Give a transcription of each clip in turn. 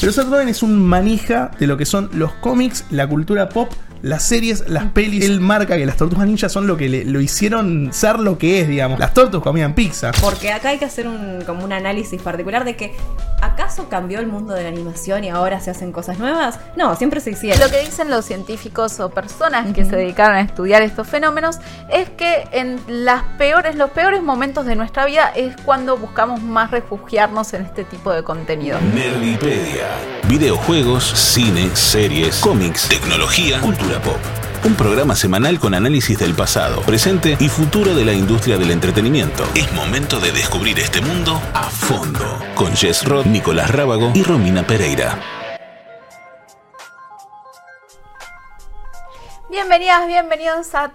Pero Seth Rogen es un manija de lo que son los cómics, la cultura pop, las series, las pelis. Él marca que las tortugas ninja son lo que le- lo hicieron ser lo que es, digamos. Las tortugas comían pizza. Porque acá hay que hacer un, como un análisis particular de que ¿acaso cambió el mundo de la animación y ahora se hacen cosas nuevas? No, siempre se hicieron. Lo que dicen los científicos o personas que se dedicaron a estudiar estos fenómenos es que en las peores, los peores momentos de nuestra vida es cuando buscamos más refugiarnos en este tipo de contenido. Nerdipedia. Videojuegos, cine, series, cómics, tecnología, cultura pop. Un programa semanal con análisis del pasado, presente y futuro de la industria del entretenimiento. Es momento de descubrir este mundo a fondo. Con Jess Roth, Nicolás Rábago y Romina Pereira. Bienvenidas, bienvenidos a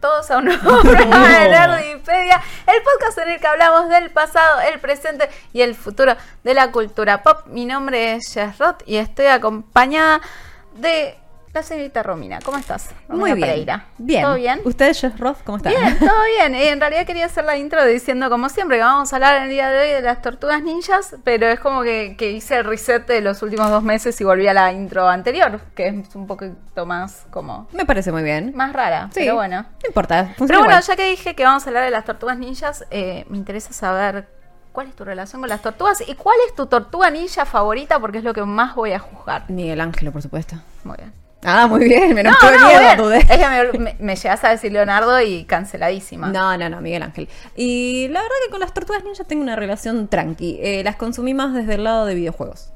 todos a un nuevo programa de Nerdipedia, el podcast en el que hablamos del pasado, el presente y el futuro de la cultura pop. Mi nombre es Jess Roth y estoy acompañada de la señorita Romina. ¿Cómo estás? Muy bien. Pereira. Bien. ¿Todo bien? ¿Ustedes, Jess Roth, cómo están? Bien, todo bien. Y en realidad quería hacer la intro diciendo, como siempre, que vamos a hablar el día de hoy de las tortugas ninjas, pero es como que, que hice el reset de los últimos dos meses y volví a la intro anterior, que es un poquito más como Me parece muy bien. más rara, Sí, pero bueno. No importa. Pero bueno, igual. ya que dije que vamos a hablar de las tortugas ninjas, eh, me interesa saber cuál es tu relación con las tortugas y cuál es tu tortuga ninja favorita, porque es lo que más voy a juzgar. Miguel Ángelo, por supuesto. Muy bien. Ah, muy bien. Me No, no, miedo, dudé. Es que me, me, llegas a decir Leonardo y canceladísima. No, no, no, Miguel Ángel. Y la verdad que con las tortugas ninja tengo una relación tranqui. Eh, las consumí más desde el lado de videojuegos.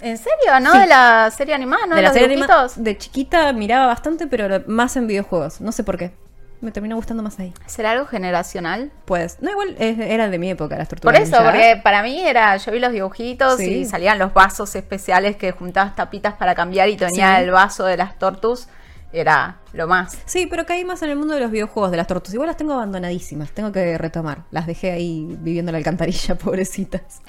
¿En serio? ¿No Sí. de la serie animada? ¿No de, de la los serie de chiquita miraba bastante, pero más en videojuegos. No sé por qué. Me terminó gustando más ahí. ¿Será algo generacional? Pues, no, igual eh, era de mi época las tortugas Por eso, ninja. porque para mí era, yo vi los dibujitos Sí. y salían los vasos especiales que juntabas tapitas para cambiar y tenía Sí. el vaso de las tortus. Era lo más. Sí, pero caí más en el mundo de los videojuegos, de las tortugas. Igual las tengo abandonadísimas, tengo que retomar. Las dejé ahí viviendo en la alcantarilla, pobrecitas.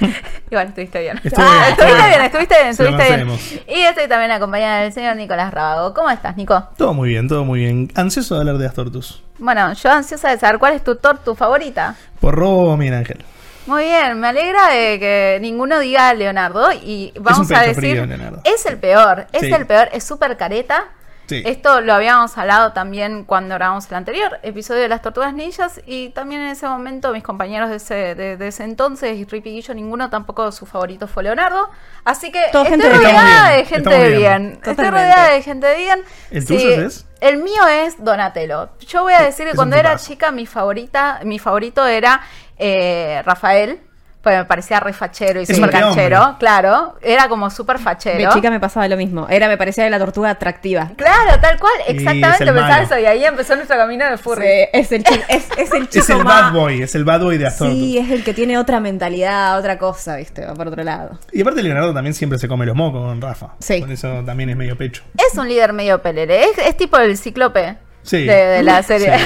Igual estuviste bien. Ah, estuviste bien, estuviste bien, estuviste bien. Y estoy también acompañada del señor Nicolás Rábago. ¿Cómo estás, Nico? Todo muy bien, todo muy bien. Ansioso de hablar de las tortus. Bueno, yo ansiosa de saber cuál es tu tortu favorita. Por robo, Miguel Ángel. Muy bien, me alegra de que ninguno diga Leonardo y vamos a decir, frío, es el peor, es Sí. el peor, es súper careta. Sí. Esto lo habíamos hablado también cuando grabamos el anterior episodio de las tortugas ninjas y también en ese momento mis compañeros de ese, de, de ese entonces y Rippy Guillo, ninguno tampoco su favorito fue Leonardo. Así que Todo estoy gente de bien. rodeada de gente de estamos bien. bien. Estoy rodeada de gente de bien. ¿El tuyo es? El mío es Donatello. Yo voy a decir que Es cuando era chica mi favorita, mi favorito era eh, Rafael. Pues me parecía re fachero y Es súper canchero, hombre. claro. Era como súper fachero. De chica me pasaba lo mismo. Era, me parecía la tortuga atractiva. Claro, tal cual, es exactamente el pensaba eso. Y ahí empezó nuestro camino de furry. Sí, es el chico, es, es el chico Es el más- bad boy, es el bad boy de las tortus. Sí, es el que tiene otra mentalidad, otra cosa, viste, va por otro lado. Y aparte Leonardo también siempre se come los mocos con Rafa. Sí. Por eso también es medio pecho. Es un líder medio pelere. Es, es tipo el cíclope Sí. de, de la serie. Sí.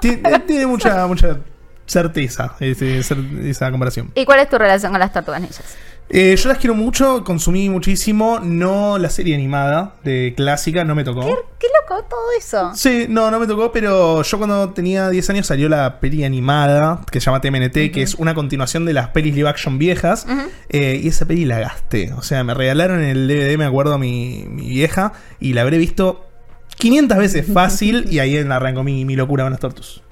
Tiene, tiene mucha, mucha certeza ese- cer- esa comparación. ¿Y cuál es tu relación con las tortugas ninjas? Eh, yo las quiero mucho, consumí muchísimo, no la serie animada de clásica, no me tocó. ¿Qué, qué loco todo eso. Sí, no, no me tocó, pero yo cuando tenía 10 años salió la peli animada que se llama TMNT, que es una continuación de las pelis live action viejas, eh, y esa peli la gasté. O sea, me regalaron el DVD, me acuerdo, mi, mi vieja, y la habré visto 500 veces fácil, y ahí arrancó mi, mi locura con las tortus.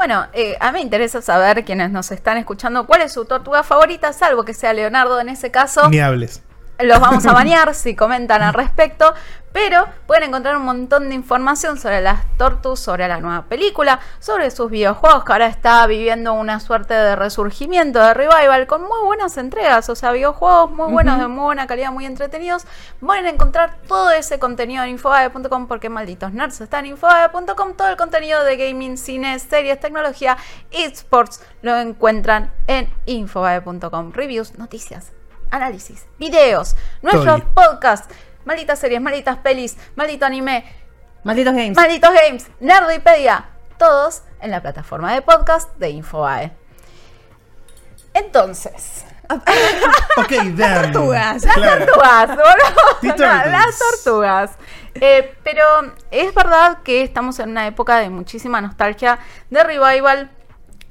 Bueno, eh, a mí me interesa saber, quienes nos están escuchando, cuál es su tortuga favorita, salvo que sea Leonardo en ese caso. Ni hables. Los vamos a bañar si comentan al respecto. Pero pueden encontrar un montón de información sobre las tortus, sobre la nueva película, sobre sus videojuegos, que ahora está viviendo una suerte de resurgimiento, de revival, con muy buenas entregas. O sea, videojuegos muy buenos, de muy buena calidad, muy entretenidos. Pueden encontrar todo ese contenido en infobae.com porque malditos nerds están en infobae.com. Todo el contenido de gaming, cine, series, tecnología, esports lo encuentran en infobae.com. Reviews, noticias, análisis, videos, nuestros podcasts, malditas series, malditas pelis, maldito anime, Malditos games. malditos games, Nerdipedia, todos en la plataforma de podcast de Infobae. Entonces, Ok, damn. tortugas. las Claro. tortugas, boludo. No, las tortugas. Eh, pero es verdad que estamos en una época de muchísima nostalgia, de revival.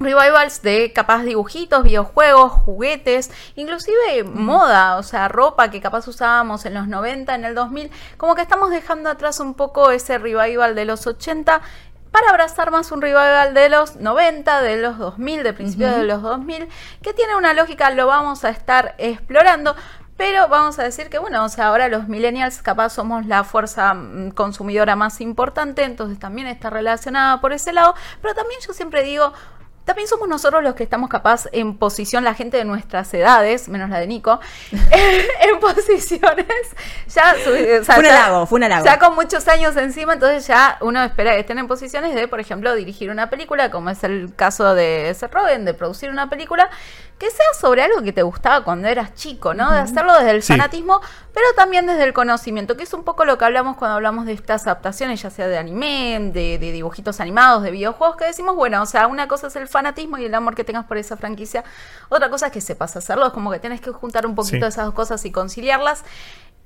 Revivals de capaz dibujitos, videojuegos, juguetes, inclusive moda, o sea, ropa que capaz usábamos en los 90, en el 2000, como que estamos dejando atrás un poco ese revival de los 80 para abrazar más un revival de los 90, de los 2000, de principios de los 2000, que tiene una lógica, lo vamos a estar explorando. Pero vamos a decir que, bueno, o sea, ahora los millennials capaz somos la fuerza mm, consumidora más importante, entonces también está relacionada por ese lado. Pero también yo siempre digo, también somos nosotros los que estamos capaz en posición, la gente de nuestras edades, menos la de Nico, en posiciones ya... o sea, Fue un ya- halago, fue un halago. Ya con muchos años encima, entonces ya uno espera que estén en posiciones de, por ejemplo, dirigir una película, como es el caso de Seth Rogen, de producir una película que sea sobre algo que te gustaba cuando eras chico, ¿no? De hacerlo desde el Sí. fanatismo, pero también desde el conocimiento, que es un poco lo que hablamos cuando hablamos de estas adaptaciones, ya sea de anime, de, de dibujitos animados, de videojuegos, que decimos, bueno, o sea, una cosa es el fanatismo y el amor que tengas por esa franquicia, otra cosa es que sepas hacerlo, es como que tienes que juntar un poquito Sí. esas dos cosas y conciliarlas.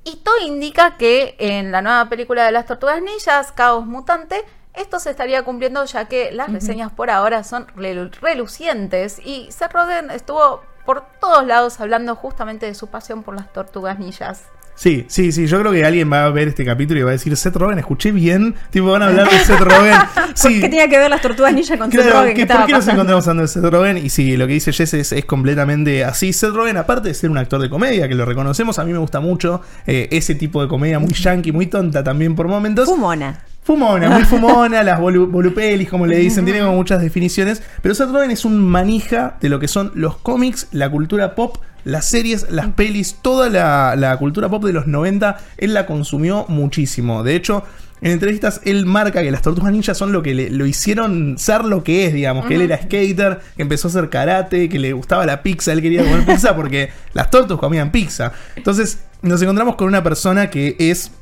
Y todo indica que en la nueva película de las Tortugas Ninjas, Caos Mutante, esto se estaría cumpliendo ya que las reseñas por ahora son relu- relucientes y Seth Rogen estuvo por todos lados hablando justamente de su pasión por las Tortugas Ninjas. Sí, sí, sí. Yo creo que alguien va a ver este capítulo y va a decir, Seth Rogen, escuché bien. Tipo, van a hablar de Seth Rogen. Sí. ¿Qué tenía que ver las tortugas ninja con Seth Rogen? que ¿Qué ¿por qué nos encontramos hablando de Seth Rogen? Y sí, lo que dice Jess es, es completamente así. Seth Rogen, aparte de ser un actor de comedia, que lo reconocemos, a mí me gusta mucho eh, ese tipo de comedia muy yankee, muy tonta también por momentos. Fumona. Fumona, muy fumona, las volu- volupelis, como le dicen, tiene como muchas definiciones. Pero Seth Rogen es un manija de lo que son los cómics, la cultura pop, las series, las pelis, toda la, la cultura pop de los 90. Él la consumió muchísimo. De hecho, en entrevistas él marca que las tortugas ninjas son lo que le, lo hicieron ser lo que es, digamos. Que él era skater, que empezó a hacer karate, que le gustaba la pizza, él quería comer pizza porque las tortugas comían pizza. Entonces, nos encontramos con una persona que es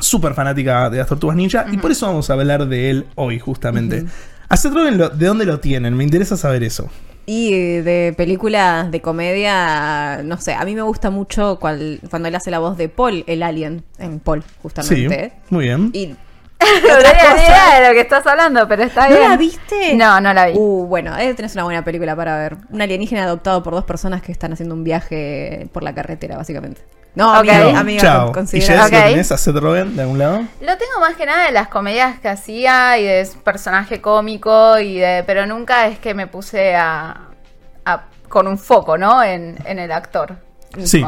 súper fanática de las tortugas ninja y por eso vamos a hablar de él hoy justamente. A Seth Rogen, lo- ¿de dónde lo tienen? Me interesa saber eso. Y eh, de películas de comedia, no sé, a mí me gusta mucho cual- cuando él hace la voz de Paul, el alien, en Paul, Sí, justamente. muy bien. Y No tenía idea de lo que estás hablando, pero está ¿No bien. la viste? No, no la vi. Uh, bueno, eh, tenés una buena película para ver. Un alienígena adoptado por dos personas que están haciendo un viaje por la carretera, básicamente. No, amigo, No, amiga, chao. ¿Y considera- Jess, lo tenés a Seth Rogen de algún lado? Lo tengo más que nada de las comedias que hacía y de su personaje cómico y de, pero nunca es que me puse a, a- con un foco, ¿no? En, en el actor. Sí.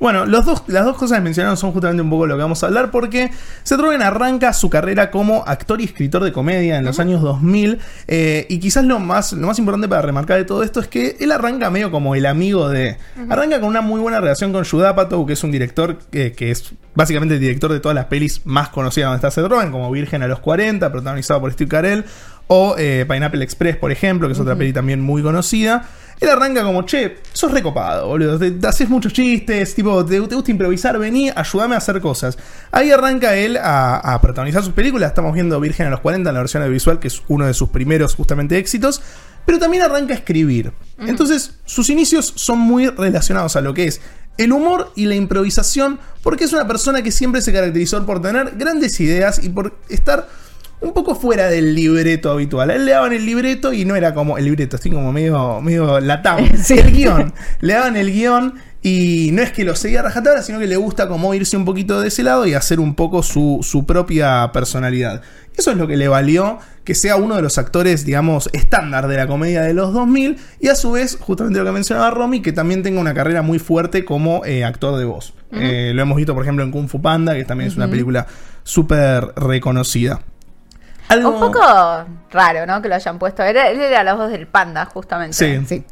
Bueno, los dos, las dos cosas que mencionaron son justamente un poco lo que vamos a hablar porque Seth Rogen arranca su carrera como actor y escritor de comedia en los años 2000 eh, y quizás lo más, lo más importante para remarcar de todo esto es que él arranca medio como el amigo de... Arranca con una muy buena relación con Judd Apatow, que es un director que es básicamente el director de todas las pelis más conocidas donde está Seth Rogen, como Virgen a los 40, protagonizado por Steve Carell, o eh, Pineapple Express, por ejemplo, que es otra peli también muy conocida. Él arranca como, che, sos recopado, boludo. Te, te haces muchos chistes, tipo, te, te gusta improvisar, vení, ayúdame a hacer cosas. Ahí arranca él a, a protagonizar sus películas. Estamos viendo Virgen a los 40 en la versión audiovisual, que es uno de sus primeros justamente éxitos. Pero también arranca a escribir. Entonces, sus inicios son muy relacionados a lo que es el humor y la improvisación, porque es una persona que siempre se caracterizó por tener grandes ideas y por estar un poco fuera del libreto habitual. A él le daban el libreto y no era como el libreto, así como medio, medio latam. Sí. El guion. Le daban el guion y no es que lo seguía rajatabla, sino que le gusta como irse un poquito de ese lado y hacer un poco su, su propia personalidad. Eso es lo que le valió que sea uno de los actores, digamos, estándar de la comedia de los 2000 y a su vez, justamente lo que mencionaba Romy, que también tenga una carrera muy fuerte como eh, actor de voz. Eh, lo hemos visto, por ejemplo, en Kung Fu Panda, que también es una película súper reconocida. Algo- Un poco raro, ¿no? Que lo hayan puesto. Era, él era la voz del panda, justamente. Sí. Sí.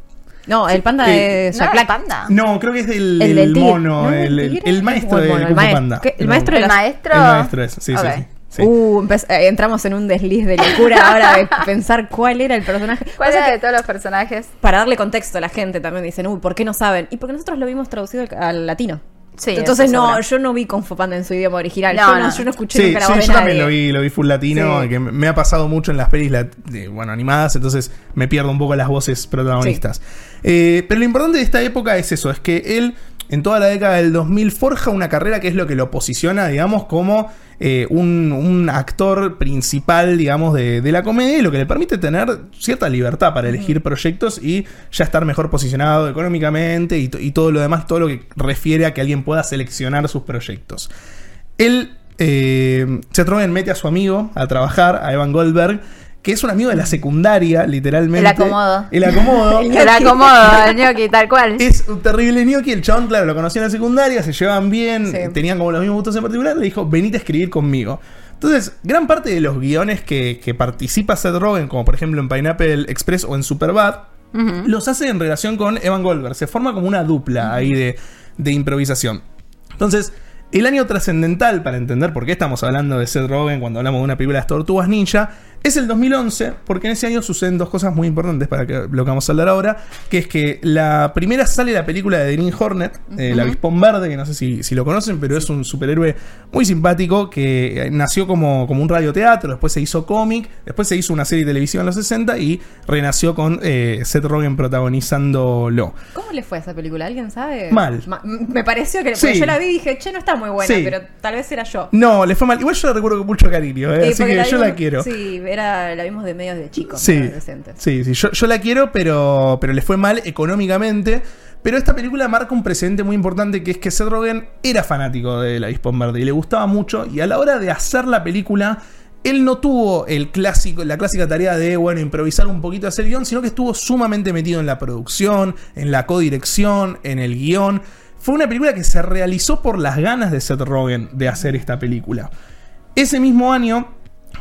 No, el panda Sí. de ¿No Jack era Black. panda? No, creo que es del, El el del tigre. mono, ¿No? el, el- tigre? el maestro O el de mono, Kung el maestro. Panda. ¿Qué? ¿El maestro ¿El maestro? El maestro es, sí, sí, sí. sí. Uh, eh, entramos en un desliz de locura ahora de pensar cuál era el personaje. ¿Cuál era que de todos los personajes? para darle contexto a la gente también dicen, uy, ¿por qué no saben? Y porque nosotros lo vimos traducido al, al latino. Sí, Entonces no, seguro. yo no vi Kung Fu Panda en su idioma original. No, yo, no, no. yo no escuché Sí, nunca la sí, voz de yo también nadie. lo vi, lo vi full latino, Sí. que me- ha pasado mucho en las pelis bueno, animadas, entonces me pierdo un poco las voces protagonistas. Eh, pero lo importante de esta época es eso, es que él en toda la década del 2000 forja una carrera que es lo que lo posiciona, digamos, como eh, un, un actor principal, digamos, de, de la comedia lo que le permite tener cierta libertad para elegir proyectos y ya estar mejor posicionado económicamente y, to- y todo lo demás, todo lo que refiere a que alguien pueda seleccionar sus proyectos. Él, eh, Rogen mete a su amigo a trabajar, a Evan Goldberg, que es un amigo de la secundaria, literalmente. El acomodo. El acomodo. El acomodo, el ñoqui, tal cual. Es un terrible gnocchi. El chabón, claro, lo conocía en la secundaria, se llevaban bien, Sí. tenían como los mismos gustos en particular. Le dijo, venite a escribir conmigo. Entonces, gran parte de los guiones que, que participa Seth Rogen, como por ejemplo en Pineapple Express o en Superbad, los hace en relación con Evan Goldberg. Se forma como una dupla ahí de, de improvisación. Entonces, el año trascendental para entender por qué estamos hablando de Seth Rogen cuando hablamos de una película de las tortugas ninja es el 2011, porque en ese año suceden dos cosas muy importantes para que, lo que vamos a hablar ahora, que es que la primera sale la película de Green Hornet, eh, el avispón verde, que no sé si, si lo conocen, pero es un superhéroe muy simpático que eh, nació como, como un radioteatro, después se hizo cómic, después se hizo una serie de televisión en los 60 y renació con eh, Seth Rogen protagonizándolo. ¿Cómo le fue a esa película? ¿Alguien sabe? Mal. Ma- me pareció que Sí. yo la vi y dije, che, no está muy buena, Sí. pero tal vez era yo. No, le fue mal. Igual yo la recuerdo con mucho cariño, eh, Sí, así que yo la quiero. Sí, era, la vimos de medios de chicos. Sí, adolescentes. sí, sí, yo, yo la quiero, pero, pero le fue mal económicamente. Pero esta película marca un precedente muy importante que es que Seth Rogen era fanático de la Avispón Verde y le gustaba mucho. Y a la hora de hacer la película, él no tuvo el clásico, la clásica tarea de bueno, improvisar un poquito hacer guion, sino que estuvo sumamente metido en la producción, en la codirección, en el guion. Fue una película que se realizó por las ganas de Seth Rogen de hacer esta película. Ese mismo año,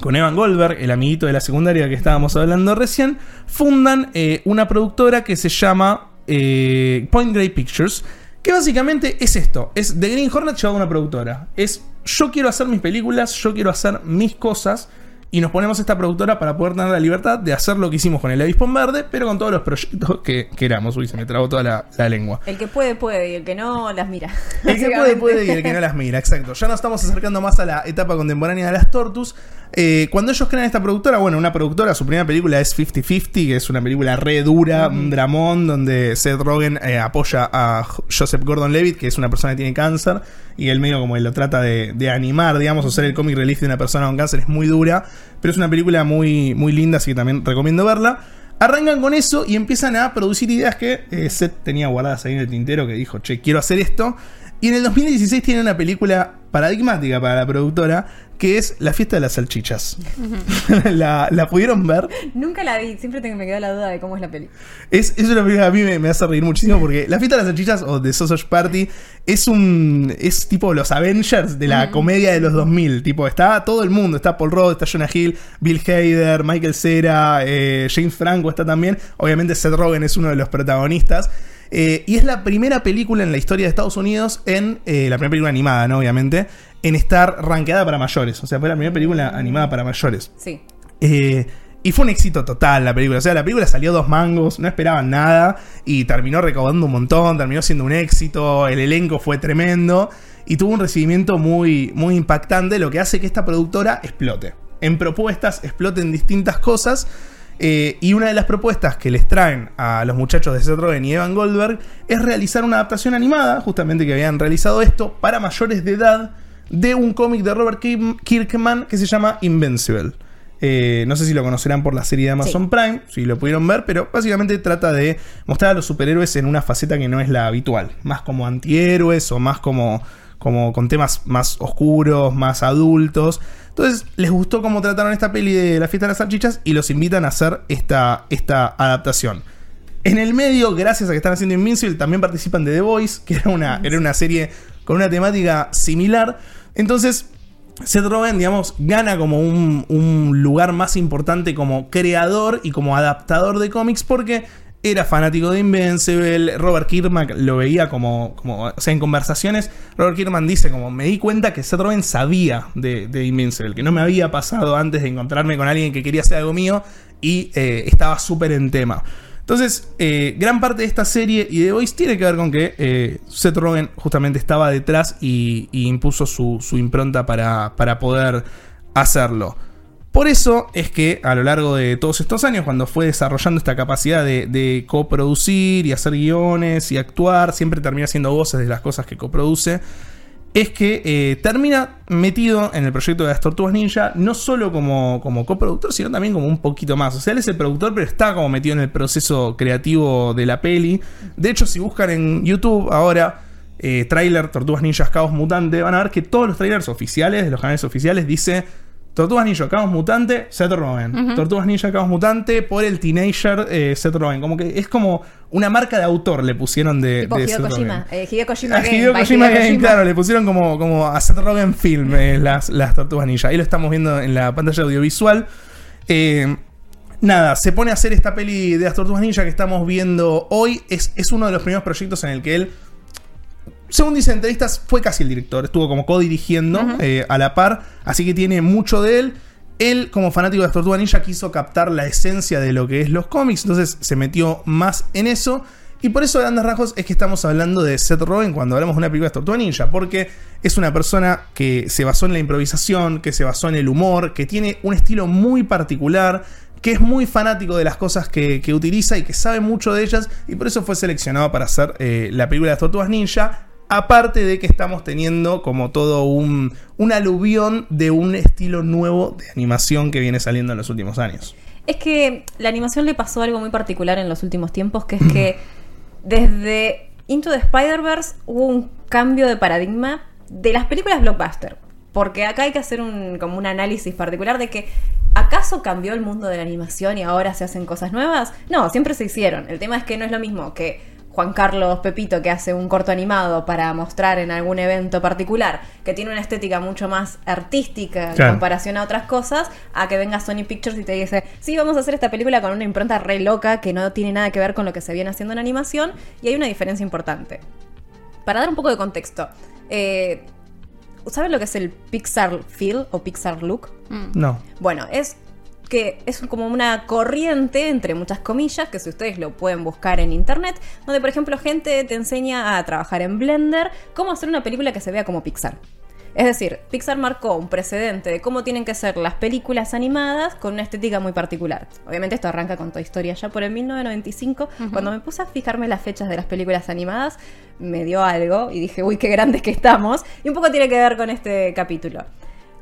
con Evan Goldberg, el amiguito de la secundaria que estábamos hablando recién, fundan eh, una productora que se llama eh, Point Grey Pictures, que básicamente es esto, es The Green Hornet llevado a una productora. Es yo quiero hacer mis películas, yo quiero hacer mis cosas, y nos ponemos esta productora para poder tener la libertad de hacer lo que hicimos con el avispón verde, pero con todos los proyectos que queramos. Uy, se me trabó toda la, la lengua. El que puede, puede, y el que no, las mira. El que puede, puede y el que no las mira, exacto. Ya nos estamos acercando más a la etapa contemporánea de las Tortus. Eh, cuando ellos crean esta productora, bueno, una productora, su primera película es 50-50, que es una película re dura, un dramón, donde Seth Rogen eh, apoya a Joseph Gordon Levitt, que es una persona que tiene cáncer, y él medio como él lo trata de, de animar, digamos, o ser el comic relief de una persona con cáncer, es muy dura, pero es una película muy, muy linda, así que también recomiendo verla. Arrancan con eso y empiezan a producir ideas que eh, Seth tenía guardadas ahí en el tintero, que dijo, che, quiero hacer esto. Y en el 2016 tiene una película paradigmática para la productora, que es La fiesta de las salchichas. la, ¿La pudieron ver? Nunca la vi, siempre tengo, me queda la duda de cómo es la peli. Es, es una película que a mí me, me hace reír muchísimo porque La fiesta de las salchichas o The Sausage Party es un. es tipo los Avengers de la comedia de los 2000. Tipo, está todo el mundo. Está Paul Rudd, está Jonah Hill, Bill Hader, Michael Cera, eh, James Franco está también. Obviamente Seth Rogen es uno de los protagonistas. Eh, y es la primera película en la historia de Estados Unidos en. eh, la primera película animada, ¿no? Obviamente. En estar rankeada para mayores. O sea, fue la primera película animada para mayores. Sí. Eh, y fue un éxito total la película. O sea, la película salió dos mangos, no esperaban nada. Y terminó recaudando un montón, terminó siendo un éxito. El elenco fue tremendo. Y tuvo un recibimiento muy, muy impactante, lo que hace que esta productora explote. En propuestas, exploten distintas cosas. Eh, y una de las propuestas que les traen a los muchachos de Seth Rogen y Evan Goldberg es realizar una adaptación animada, justamente que habían realizado esto, para mayores de edad, de un cómic de Robert Kirkman que se llama Invincible. Eh, no sé si lo conocerán por la serie de Amazon Sí. Prime, si lo pudieron ver, pero básicamente trata de mostrar a los superhéroes en una faceta que no es la habitual, más como antihéroes o más como, como con temas más oscuros, más adultos. Entonces, les gustó cómo trataron esta peli de La fiesta de las salchichas y los invitan a hacer esta, esta adaptación. En el medio, gracias a que están haciendo Invincible, también participan de The Voice, que era una, era una serie con una temática similar. Entonces, Seth Rogen, digamos, gana como un, un lugar más importante como creador y como adaptador de cómics porque era fanático de Invincible. Robert Kirkman lo veía como, como, o sea, en conversaciones, Robert Kirkman dice como, me di cuenta que Seth Rogen sabía de, Invincible, que no me había pasado antes de encontrarme con alguien que quería hacer algo mío y eh, estaba súper en tema. Entonces, eh, gran parte de esta serie y de Voice tiene que ver con que eh, Seth Rogen justamente estaba detrás y, impuso su, impronta para, para poder hacerlo. Por eso es que a lo largo de todos estos años, cuando fue desarrollando esta capacidad de, de coproducir y hacer guiones y actuar, siempre termina siendo voces de las cosas que coproduce, es que eh, termina metido en el proyecto de las Tortugas Ninja, no solo como, como coproductor, sino también como un poquito más. O sea, él es el productor, pero está como metido en el proceso creativo de la peli. De hecho, si buscan en YouTube ahora eh, trailer Tortugas Ninjas Caos Mutante, van a ver que todos los trailers oficiales, de los canales oficiales, dice Tortugas Ninja Caos Mutante, Seth Rogen. Tortugas Ninja Caos Mutante por el teenager eh, Seth Rogen. Como que es como una marca de autor le pusieron de, Tipo de Hideo Seth Kojima. Eh, Hideo Kojima A Game, Hideo Kojima Hideo Game, Kojima. claro, le pusieron como, como a Seth Rogen Film eh, las, las Tortugas Ninja. Ahí lo estamos viendo en la pantalla audiovisual. Eh, nada, se pone a hacer esta peli de las Tortugas Ninja que estamos viendo hoy. Es, es uno de los primeros proyectos en el que él, según dicen entrevistas, fue casi el director. Estuvo como co-dirigiendo eh, a la par. Así que tiene mucho de él. Él, como fanático de las Tortugas Ninja, quiso captar la esencia de lo que es los cómics. Entonces se metió más en eso. Y por eso, de grandes rasgos, es que estamos hablando de Seth Rogen cuando hablamos de una película de Tortuga Ninja. Porque es una persona que se basó en la improvisación, que se basó en el humor, que tiene un estilo muy particular, que es muy fanático de las cosas que, que utiliza y que sabe mucho de ellas. Y por eso fue seleccionado para hacer eh, la película de las Tortugas Ninja. Aparte de que estamos teniendo como todo un, un aluvión de un estilo nuevo de animación que viene saliendo en los últimos años. Es que la animación le pasó algo muy particular en los últimos tiempos, que es que desde Into the Spider-Verse hubo un cambio de paradigma de las películas blockbuster. Porque acá hay que hacer un, como un análisis particular de que ¿acaso cambió el mundo de la animación y ahora se hacen cosas nuevas? No, siempre se hicieron. El tema es que no es lo mismo que Juan Carlos Pepito que hace un corto animado para mostrar en algún evento particular, que tiene una estética mucho más artística en Claro. comparación a otras cosas, a que venga Sony Pictures y te dice, sí, vamos a hacer esta película con una impronta re loca que no tiene nada que ver con lo que se viene haciendo en animación, y hay una diferencia importante. Para dar un poco de contexto, eh, ¿saben lo que es el Pixar Feel o Pixar Look? No. Bueno, es que es como una corriente, entre muchas comillas, que si ustedes lo pueden buscar en internet, donde por ejemplo gente te enseña a trabajar en Blender, cómo hacer una película que se vea como Pixar. Es decir, Pixar marcó un precedente de cómo tienen que ser las películas animadas con una estética muy particular. Obviamente esto arranca con Toy Story ya por el 1995. Cuando me puse a fijarme las fechas de las películas animadas, me dio algo y dije, uy, qué grandes que estamos. Y un poco tiene que ver con este capítulo.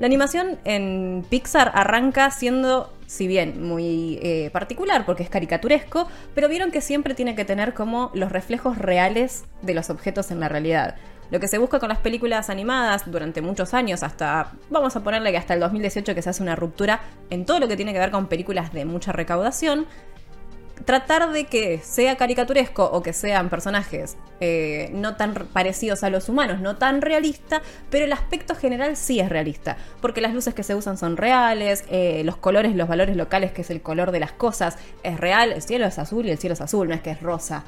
La animación en Pixar arranca siendo, si bien muy eh, particular porque es caricaturesco, pero vieron que siempre tiene que tener como los reflejos reales de los objetos en la realidad. Lo que se busca con las películas animadas durante muchos años, hasta, vamos a ponerle que hasta el 2018 que se hace una ruptura en todo lo que tiene que ver con películas de mucha recaudación, tratar de que sea caricaturesco o que sean personajes eh, no tan parecidos a los humanos, no tan realista, pero el aspecto general sí es realista, porque las luces que se usan son reales, eh, los colores, los valores locales, que es el color de las cosas, es real, el cielo es azul y el cielo es azul, no es que es rosa,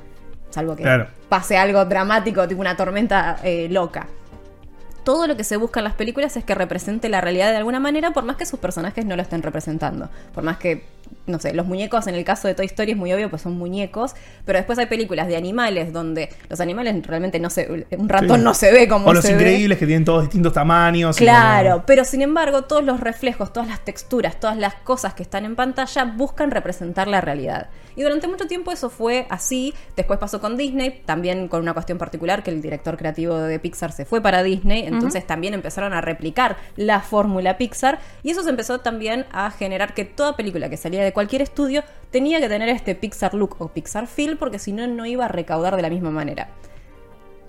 salvo que Claro. pase algo dramático, tipo una tormenta eh, loca. Todo lo que se busca en las películas es que represente la realidad de alguna manera, por más que sus personajes no lo estén representando. Por más que, no sé, los muñecos en el caso de Toy Story es muy obvio, pues son muñecos, pero después hay películas de animales donde los animales realmente no se. Un ratón Sí. no se ve como O los se ve. increíbles que tienen todos distintos tamaños. Claro, como- pero sin embargo, todos los reflejos, todas las texturas, todas las cosas que están en pantalla buscan representar la realidad. Y durante mucho tiempo eso fue así. Después pasó con Disney, también con una cuestión particular que el director creativo de Pixar se fue para Disney, entonces también empezaron a replicar la fórmula Pixar y eso se empezó también a generar que toda película que salía de cualquier estudio tenía que tener este Pixar look o Pixar feel porque si no no iba a recaudar de la misma manera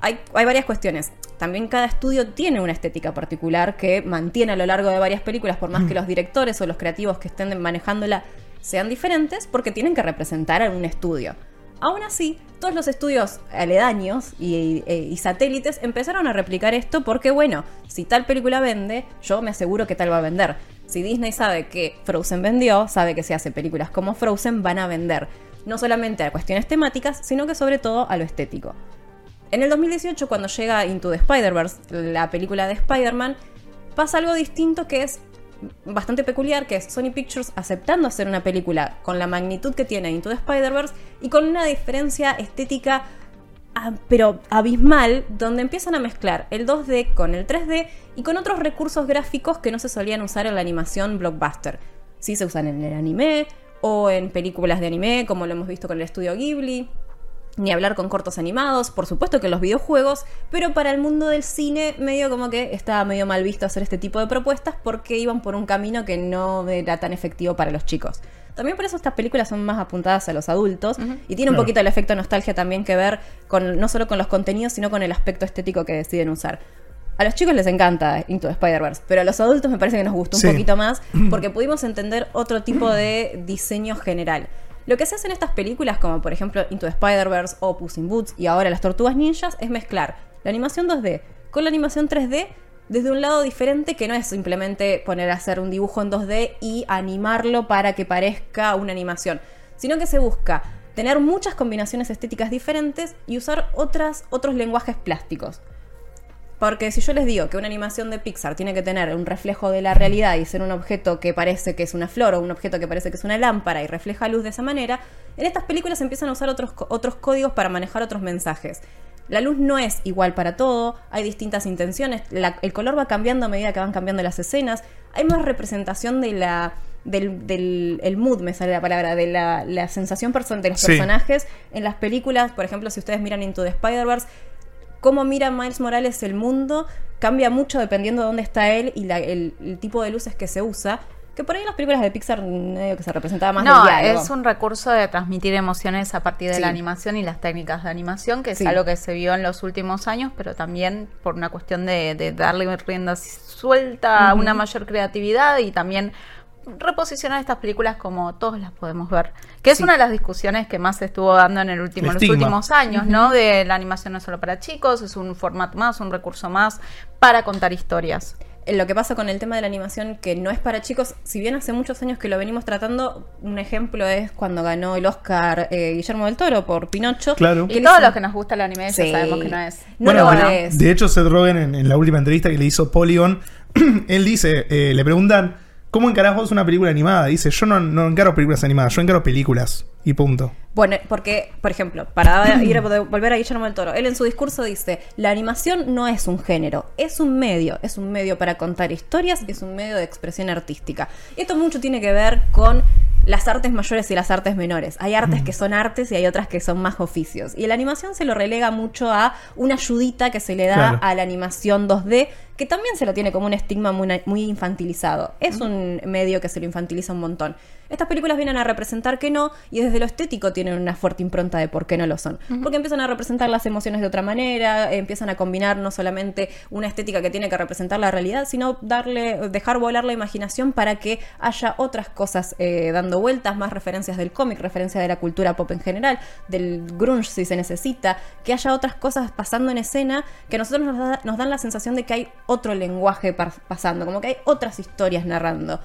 hay, hay varias cuestiones. También cada estudio tiene una estética particular que mantiene a lo largo de varias películas, por más que los directores o los creativos que estén manejándola sean diferentes, porque tienen que representar a un estudio. Aún así, todos los estudios aledaños y, e- y satélites empezaron a replicar esto porque, bueno, si tal película vende, yo me aseguro que tal va a vender. Si Disney sabe que Frozen vendió, sabe que si hace películas como Frozen van a vender. No solamente a cuestiones temáticas, sino que sobre todo a lo estético. En el 2018, cuando llega Into the Spider-Verse, la película de Spider-Man, pasa algo distinto que es bastante peculiar, que es Sony Pictures aceptando hacer una película con la magnitud que tiene Into the Spider-Verse y con una diferencia estética pero abismal, donde empiezan a mezclar el 2D con el 3D y con otros recursos gráficos que no se solían usar en la animación blockbuster. sí se usan en el anime o en películas de anime, como lo hemos visto con el estudio Ghibli ni hablar con cortos animados, por supuesto que los videojuegos, pero para el mundo del cine medio como que estaba medio mal visto hacer este tipo de propuestas porque iban por un camino que no era tan efectivo para los chicos. También por eso estas películas son más apuntadas a los adultos y tiene un Claro. poquito el efecto nostalgia también que ver con no solo con los contenidos, sino con el aspecto estético que deciden usar. A los chicos les encanta Into the Spider-Verse, pero a los adultos me parece que nos gustó Sí. un poquito más porque pudimos entender otro tipo de diseño general. Lo que se hace en estas películas, como por ejemplo Into the Spider-Verse o Puss in Boots y ahora Las Tortugas Ninjas, es mezclar la animación 2D con la animación 3D desde un lado diferente que no es simplemente poner a hacer un dibujo en 2D y animarlo para que parezca una animación, sino que se busca tener muchas combinaciones estéticas diferentes y usar otros lenguajes plásticos. Porque si yo les digo que una animación de Pixar tiene que tener un reflejo de la realidad y ser un objeto que parece que es una flor o un objeto que parece que es una lámpara y refleja luz de esa manera, en estas películas empiezan a usar otros, otros códigos para manejar otros mensajes. La luz no es igual para todo, hay distintas intenciones, la- el color va cambiando a medida que van cambiando las escenas, hay más representación de la, del, del el mood, me sale la palabra, de la, la sensación de los Sí. personajes en las películas. Por ejemplo, si ustedes miran Into the Spider-Verse, cómo mira Miles Morales el mundo cambia mucho dependiendo de dónde está él y la- el, el tipo de luces que se usa. Que por ahí en las películas de Pixar medio que se representaba más No, del es un recurso de transmitir emociones a partir de Sí. la animación y las técnicas de animación, que es Sí. algo que se vio en los últimos años, pero también por una cuestión de, de darle rienda suelta a una mayor creatividad y también reposicionar estas películas como todos las podemos ver. Que es Sí. una de las discusiones que más se estuvo dando en el último, en los últimos años, ¿no? De la animación no es solo para chicos, es un formato más, un recurso más para contar historias. Eh, Lo que pasa con el tema de la animación, que no es para chicos, si bien hace muchos años que lo venimos tratando, un ejemplo es cuando ganó el Oscar eh, Guillermo del Toro por Pinocho. Claro. Y todos los que nos gusta el anime ya Sí. sabemos que no es. No bueno, es. de hecho, Seth Rogen en, en la última entrevista que le hizo Polygon, él dice, eh, le preguntan, ¿cómo encarás vos una película animada? Dice, yo no, no encaro películas animadas, yo encaro películas. Y punto. Bueno, porque, por ejemplo, para ir a volver a Guillermo del Toro, él en su discurso dice, la animación no es un género, es un medio, es un medio para contar historias, es un medio de expresión artística. Esto mucho tiene que ver con las artes mayores y las artes menores. Hay artes que son artes y hay otras que son más oficios. Y la animación se lo relega mucho a una ayudita que se le da Claro. a la animación 2D, que también se lo tiene como un estigma muy, muy infantilizado. Es un medio que se lo infantiliza un montón. Estas películas vienen a representar que no, y desde lo estético tienen una fuerte impronta de por qué no lo son. Porque empiezan a representar las emociones de otra manera, empiezan a combinar no solamente una estética que tiene que representar la realidad, sino darle, dejar volar la imaginación para que haya otras cosas eh, dando vueltas, más referencias del cómic, referencias de la cultura pop en general, del grunge si se necesita, que haya otras cosas pasando en escena que a nosotros nos, da- nos dan la sensación de que hay otro lenguaje pasando, como que hay otras historias narrando.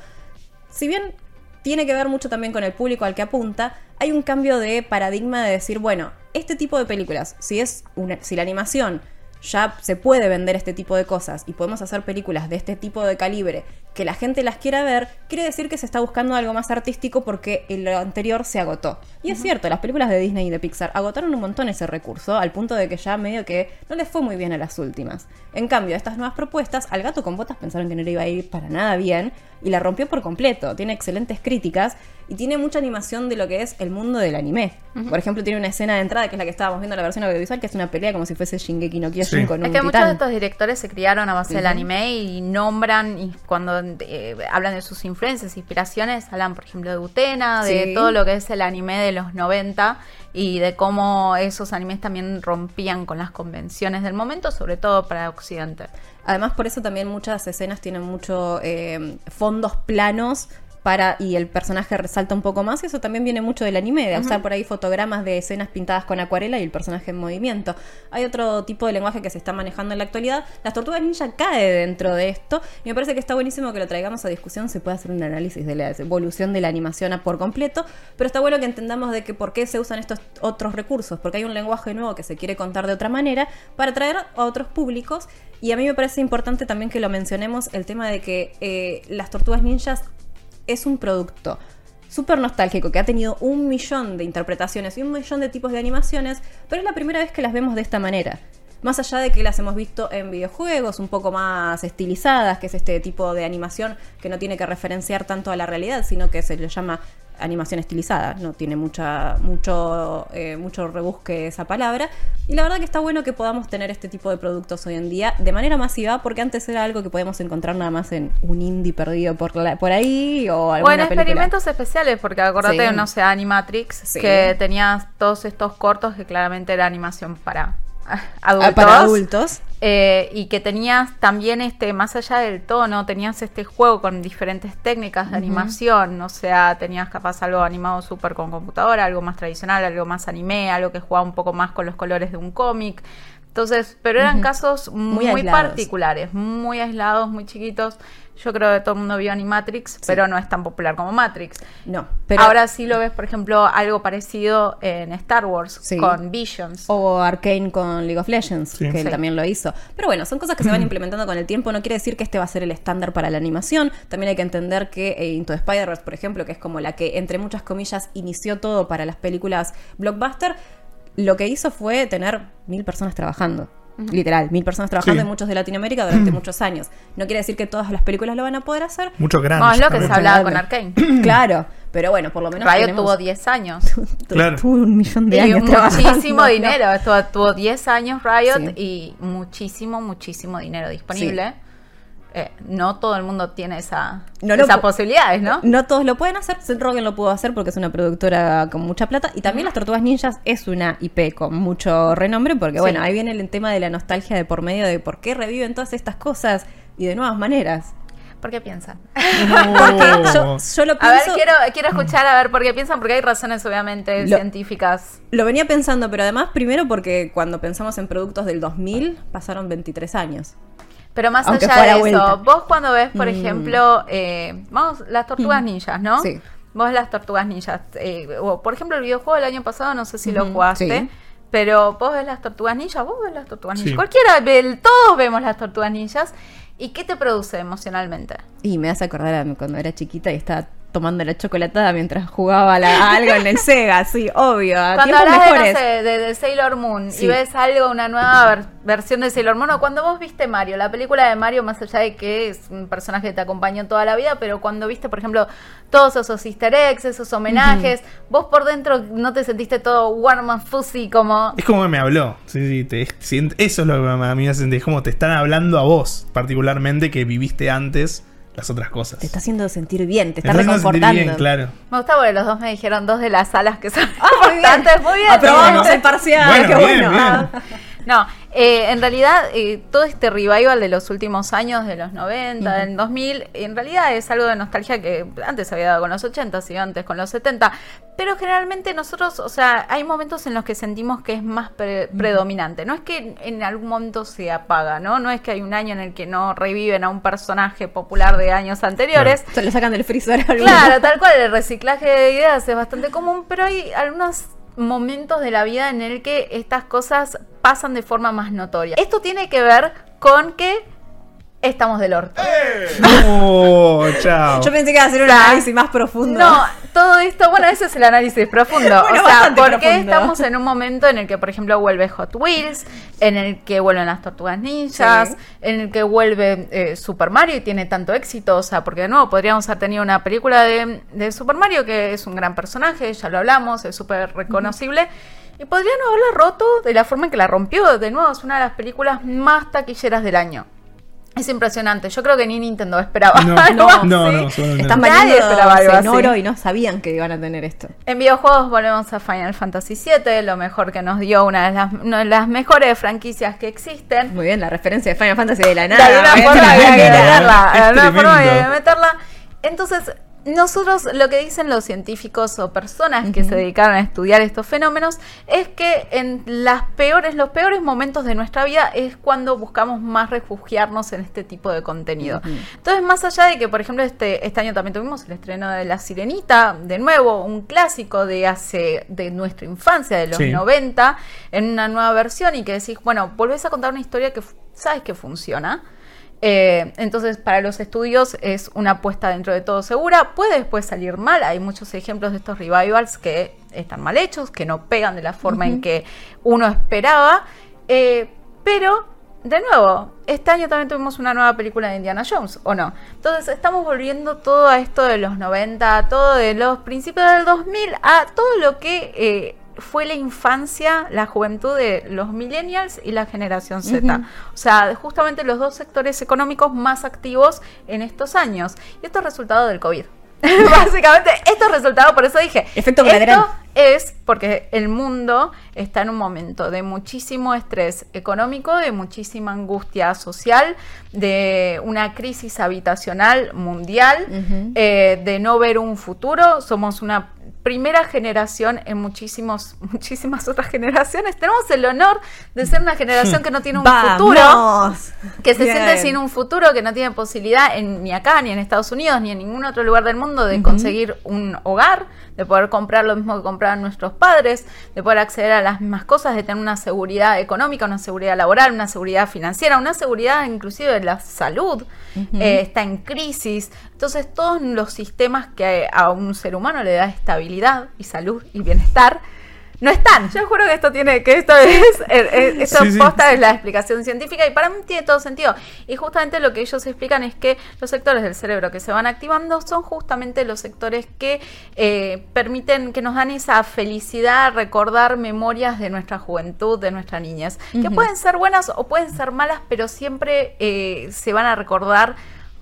Si bien tiene que ver mucho también con el público al que apunta, hay un cambio de paradigma de decir, bueno, este tipo de películas, si es una, si la animación ya se puede vender este tipo de cosas y podemos hacer películas de este tipo de calibre que la gente las quiera ver, quiere decir que se está buscando algo más artístico porque lo anterior se agotó. Y es cierto, las películas de Disney y de Pixar agotaron un montón ese recurso, al punto de que ya medio que no les fue muy bien a las últimas. En cambio, estas nuevas propuestas, al gato con botas pensaron que no le iba a ir para nada bien y la rompió por completo. Tiene excelentes críticas y tiene mucha animación de lo que es el mundo del anime. Por ejemplo, tiene una escena de entrada que es la que estábamos viendo en la versión audiovisual, que es una pelea como si fuese Shingeki no Kyojin Sí. con Es que muchos de estos directores se criaron a base del anime y nombran, y cuando eh, hablan de sus influencias, inspiraciones, hablan, por ejemplo, de Utena, de Sí. todo lo que es el anime de los 90 y de cómo esos animes también rompían con las convenciones del momento, sobre todo para Occidente. Además, por eso también muchas escenas tienen mucho eh, fondos planos para y el personaje resalta un poco más. Eso también viene mucho del anime, de usar por ahí fotogramas de escenas pintadas con acuarela y el personaje en movimiento. Hay otro tipo de lenguaje que se está manejando en la actualidad. Las tortugas ninja cae dentro de esto y me parece que está buenísimo que lo traigamos a discusión. Se puede hacer un análisis de la evolución de la animación a- por completo, pero está bueno que entendamos de que por qué se usan estos otros recursos, porque hay un lenguaje nuevo que se quiere contar de otra manera para atraer a otros públicos y a mí me parece importante también que lo mencionemos el tema de que eh, las tortugas ninjas es un producto súper nostálgico que ha tenido un millón de interpretaciones y un millón de tipos de animaciones, pero es la primera vez que las vemos de esta manera. más allá de que las hemos visto en videojuegos un poco más estilizadas, que es este tipo de animación que no tiene que referenciar tanto a la realidad, sino que se le llama animación estilizada, no tiene mucha, mucho, eh, mucho rebusque esa palabra. Y la verdad que está bueno que podamos tener este tipo de productos hoy en día de manera masiva, porque antes era algo que podíamos encontrar nada más en un indie perdido por, la, por ahí o alguna Bueno, película. experimentos especiales, porque acordate, Sí. no sé, Animatrix, Sí. que tenías todos estos cortos que claramente era animación para ah, Ah, para adultos. Eh, y que tenías también este, más allá del tono, tenías este juego con diferentes técnicas de animación, o sea, tenías capaz algo animado súper con computadora, algo más tradicional, algo más anime, algo que jugaba un poco más con los colores de un cómic. Entonces, pero eran casos muy, aislados. particulares, muy aislados, muy chiquitos. Yo creo que todo el mundo vio Animatrix, pero no es tan popular como Matrix. No, pero Ahora sí lo ves, por ejemplo, algo parecido en Star Wars Sí. con Visions. O Arkane con League of Legends, Sí. que él también lo hizo. Pero bueno, son cosas que se van implementando con el tiempo. No quiere decir que este va a ser el estándar para la animación. También hay que entender que eh, Into the Spider-Verse, por ejemplo, que es como la que, entre muchas comillas, inició todo para las películas blockbuster, lo que hizo fue tener mil personas trabajando. Literal, mil personas trabajando Sí. en muchos de Latinoamérica durante muchos años. No quiere decir que todas las películas lo van a poder hacer. Mucho grande. No, es lo que se hablaba con. Arkane. claro, pero bueno, por lo menos Riot tenemos- tuvo 10 años. Claro. Tuvo un millón de Y años muchísimo dinero. Estuvo, tuvo 10 años Riot Sí. y muchísimo, muchísimo dinero disponible. Eh, no todo el mundo tiene esa, No esas posibilidades, ¿no? No todos lo pueden hacer. Seth Rogen lo pudo hacer porque es una productora con mucha plata. Y también Las Tortugas Ninjas es una IP con mucho renombre. Porque, Sí. bueno, ahí viene el tema de la nostalgia de por medio de por qué reviven todas estas cosas y de nuevas maneras. ¿Por qué piensan? Porque yo, yo lo A ver, pienso. quiero, quiero escuchar a ver por qué piensan, porque hay razones obviamente Lo- científicas. Lo venía pensando, pero además, primero porque cuando pensamos en productos del 2000, pasaron 23 años. Pero más Aunque allá de vuelta. eso, vos cuando ves, por Mm. ejemplo, eh, vamos, las tortugas ninjas, ¿no? Sí. Vos las tortugas ninjas. eh, o, por ejemplo, el videojuego del año pasado, no sé si lo jugaste. sí. Pero vos ves las tortugas ninjas, vos ves las tortugas ninjas. Sí. Cualquiera ve, todos vemos las tortugas ninjas. ¿Y qué te produce emocionalmente? Y me hace acordar a cuando era chiquita y estaba tomando la chocolatada mientras jugaba a la- a algo en el Sega, sí, obvio. A Cuando hablas de, no sé, de, de Sailor Moon Sí. y ves algo, una nueva ver- versión de Sailor Moon, o cuando vos viste Mario, la película de Mario, más allá de que es un personaje que te acompañó toda la vida, pero cuando viste, por ejemplo, todos esos easter eggs, esos homenajes, vos por dentro no te sentiste todo warm and fuzzy como... Es como que me habló. Sí, sí, te- eso es lo que a mí me hace sentir. Es como te están hablando a vos, particularmente, que viviste antes las otras cosas. Te está haciendo sentir bien, te está sentir reconfortando. bien, claro. Me gusta porque los dos me dijeron dos de las salas que son Ah, muy bien. Muy bien. Aprobamos Bueno. el parcial, Bueno, qué bien, bueno. bien. Ah. No, eh, en realidad eh, todo este revival de los últimos años, de los 90, del 2000, en realidad es algo de nostalgia que antes había dado con los 80 y antes con los 70, pero generalmente nosotros, o sea, hay momentos en los que sentimos que es más pre- predominante. No es que en algún momento se apaga, ¿no? No es que hay un año en el que no reviven a un personaje popular de años anteriores. Se lo sacan del freezer. Claro, tal cual, el reciclaje de ideas es bastante común, pero hay algunos momentos de la vida en el que estas cosas pasan de forma más notoria. Esto tiene que ver con que estamos del orto. Oh, chao. Yo pensé que iba a hacer un análisis más profundo. No, todo esto, bueno, ese es el análisis profundo. Bueno, o sea, porque profundo. estamos en un momento en el que, por ejemplo, vuelve Hot Wheels, en el que vuelven las tortugas ninjas, Sí. en el que vuelve eh, Super Mario y tiene tanto éxito. O sea, porque de nuevo podríamos haber tenido una película de, de Super Mario que es un gran personaje, ya lo hablamos, es súper reconocible. Y podrían haberla roto de la forma en que la rompió. De nuevo, es una de las películas más taquilleras del año. Es impresionante. Yo creo que ni Nintendo esperaba. No, algo no, así. no, no, Están no. Nadie esperaba algo así. oro y no sabían que iban a tener esto. En videojuegos volvemos a Final Fantasy VII, lo mejor que nos dio una de las, una de las mejores franquicias que existen. Muy bien, la referencia de Final Fantasy de la De nada. alguna ¿eh? forma había que meterla. De alguna forma había que meterla. Entonces, nosotros lo que dicen los científicos o personas que se dedicaron a estudiar estos fenómenos es que en las peores, los peores momentos de nuestra vida es cuando buscamos más refugiarnos en este tipo de contenido. Entonces, más allá de que, por ejemplo, este, este año también tuvimos el estreno de La Sirenita, de nuevo, un clásico de hace, de nuestra infancia, de los Sí. 90, en una nueva versión, y que decís, bueno, volvés a contar una historia que sabes que funciona. Eh, entonces, para los estudios es una apuesta dentro de todo segura. Puede después salir mal. Hay muchos ejemplos de estos revivals que están mal hechos, que no pegan de la forma en que uno esperaba. Eh, Pero, de nuevo, este año también tuvimos una nueva película de Indiana Jones, ¿o no? Entonces estamos volviendo todo a esto de los 90, todo de los principios del 2000, a todo lo que eh, fue la infancia, la juventud de los millennials y la generación Z. O sea, justamente los dos sectores económicos más activos en estos años. Y esto es resultado del COVID. Básicamente, esto es resultado, por eso dije. Efecto esto. Es porque el mundo está en un momento de muchísimo estrés económico, de muchísima angustia social, de una crisis habitacional mundial, eh, de no ver un futuro. Somos una primera generación en muchísimos, muchísimas otras generaciones. Tenemos el honor de ser una generación que no tiene un futuro que se Bien. siente sin un futuro, que no tiene posibilidad en, ni acá, ni en Estados Unidos, ni en ningún otro lugar del mundo de conseguir un hogar, de poder comprar lo mismo que compraban nuestros padres, de poder acceder a las mismas cosas, de tener una seguridad económica, una seguridad laboral, una seguridad financiera, una seguridad inclusive de la salud, eh, está en crisis. Entonces todos los sistemas que a un ser humano le da estabilidad y salud y bienestar, no están. Yo juro que esto tiene, que esto es, eh, eh, esto Sí, sí. posta es la explicación científica y para mí tiene todo sentido. Y justamente lo que ellos explican es que los sectores del cerebro que se van activando son justamente los sectores que eh, permiten, que nos dan esa felicidad, recordar memorias de nuestra juventud, de nuestra niñez, que Ujú. pueden ser buenas o pueden ser malas, pero siempre eh, se van a recordar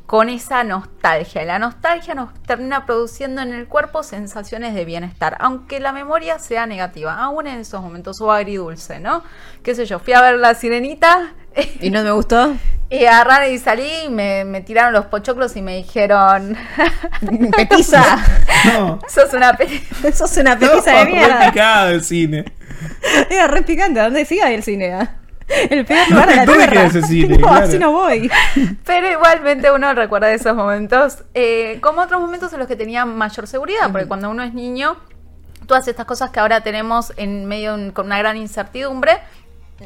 con esa nostalgia. Y la nostalgia nos termina produciendo en el cuerpo sensaciones de bienestar, aunque la memoria sea negativa, aún en esos momentos, o agridulce, ¿no? Qué sé yo, fui a ver la sirenita ¿Y no me gustó? y agarraron y salí y me, me tiraron los pochoclos y me dijeron, ¡Petiza! No. sos una peli. Eso es una petiza de No, mierda. re picada del cine. Era re picante. ¿Dónde siga el cine? El peor lugar de la ¿Dónde tierra. cine? No, Claro. así no voy. Pero igualmente uno recuerda esos momentos eh, como otros momentos en los que tenía mayor seguridad, porque cuando uno es niño, todas estas cosas que ahora tenemos en medio de un- con una gran incertidumbre,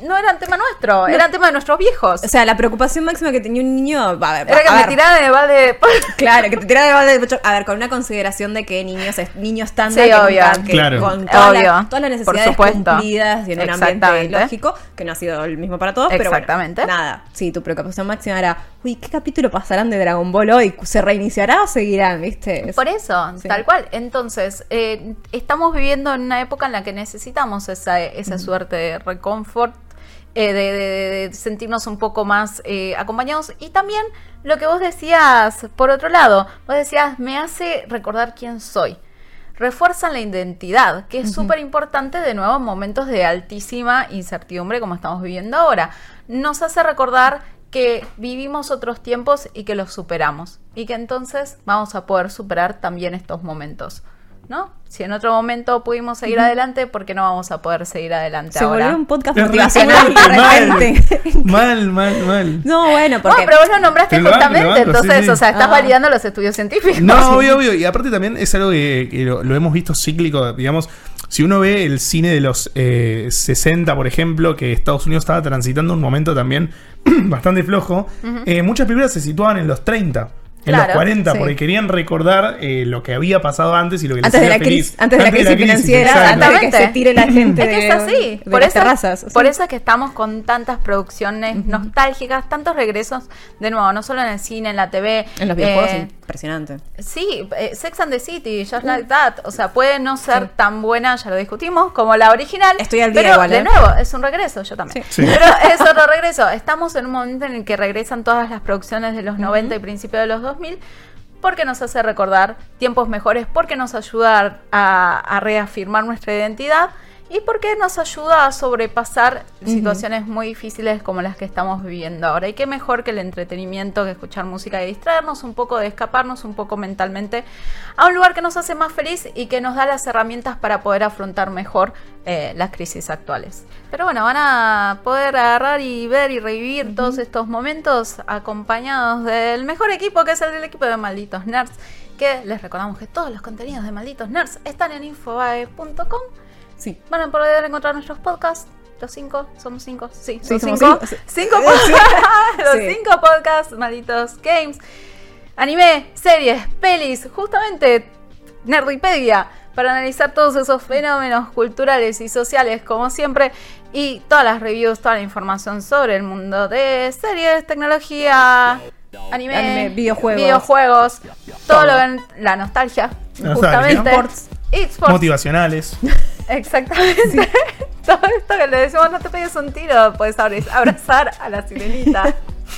no eran tema nuestro, eran tema de nuestros viejos. O sea, la preocupación máxima que tenía un niño. A ver, Era que a me ver, tiraran el balde. Claro, que te tirara de balde de. A ver, con una consideración de que niños es niño estándar, Sí, que obvio. que Claro. con toda la- todas las necesidades cumplidas y en un ambiente lógico, que no ha sido el mismo para todos, pero bueno, Exactamente. nada. Sí, tu preocupación máxima era, uy, ¿qué capítulo pasarán de Dragon Ball hoy? ¿Se reiniciará o seguirán? ¿Viste? Por eso, Sí. tal cual. Entonces, eh, estamos viviendo en una época en la que necesitamos esa, esa suerte de reconfort, eh, de, de- de sentirnos un poco más eh, acompañados. Y también lo que vos decías, por otro lado, vos decías, me hace recordar quién soy. Refuerzan la identidad, que es súper importante de nuevo en momentos de altísima incertidumbre como estamos viviendo ahora. Nos hace recordar que vivimos otros tiempos y que los superamos. Y que entonces vamos a poder superar también estos momentos. ¿No? Si en otro momento pudimos seguir adelante, ¿por qué no vamos a poder seguir adelante Se ahora? volvió un podcast motivacional mal. Mal, mal, mal. No, bueno, porque... No, pero vos lo nombraste lo justamente, te lo banco, sí, entonces, sí. o sea, estás Ah. validando los estudios científicos. No, obvio, obvio. Y aparte también es algo que, que lo, lo hemos visto cíclico, digamos. Si uno ve el cine de los eh, 60, por ejemplo, que Estados Unidos estaba transitando un momento también bastante flojo, eh, muchas películas se situaban en los 30. En Claro, los 40, sí. porque querían recordar eh, lo que había pasado antes y lo que les Antes de hacía la feliz. crisis, antes de la crisis financiera, antes de que se tire la gente Es que de, es así. de Por las eso, terrazas. por Sí. eso es que estamos con tantas producciones nostálgicas, tantos regresos, de nuevo, no solo en el cine, en la TV. En los videojuegos, eh, impresionante. Sí, eh, Sex and the City, Just Like That. O sea, puede no ser tan buena, ya lo discutimos, como la original. Estoy al día pero, igual, ¿eh? de nuevo, es un regreso, yo también. Sí. Pero es otro regreso. Estamos en un momento en el que regresan todas las producciones de los 90 y principios de los 2000 porque nos hace recordar tiempos mejores, porque nos ayuda a, reafirmar nuestra identidad y porque nos ayuda a sobrepasar situaciones muy difíciles como las que estamos viviendo ahora. Y qué mejor que el entretenimiento, que escuchar música y distraernos un poco, de escaparnos un poco mentalmente a un lugar que nos hace más feliz y que nos da las herramientas para poder afrontar mejor eh, las crisis actuales. Pero bueno, van a poder agarrar y ver y revivir todos estos momentos acompañados del mejor equipo que es el del equipo de Malditos Nerds. Que les recordamos que todos los contenidos de Malditos Nerds están en infobae.com. Sí. Van a poder encontrar nuestros podcasts. Los cinco, somos cinco, sí, Sí, son somos cinco. cinco. Cinco podcasts, los Sí. cinco podcasts, malditos games, anime, series, pelis, justamente Nerdipedia, para analizar todos esos fenómenos culturales y sociales, como siempre. Y todas las reviews, toda la información sobre el mundo de series, tecnología, anime, Anime, videojuegos. videojuegos, todo Todo. lo en la nostalgia, Nostalgia. justamente. Esports. Esports. Motivacionales. Exactamente. Todo esto que le decimos, no te pegues un tiro, puedes abrazar a la sirenita.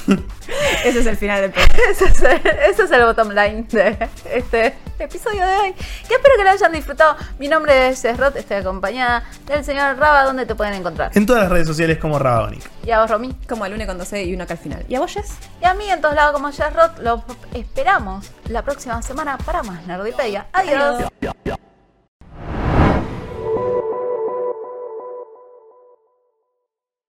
Ese es el final del podcast. ese, es el, ese es el bottom line de este episodio de hoy. Que espero que lo hayan disfrutado. Mi nombre es Roth, estoy acompañada del señor Raba, ¿dónde te pueden encontrar? En todas las redes sociales como Rabonic. Y a vos, Romy. Como el 1 con 12 y uno acá al final. ¿Y a vos, Jess? Y a mí en todos lados como Jess Roth, los esperamos la próxima semana para más Nerdipedia. Adiós. Adiós.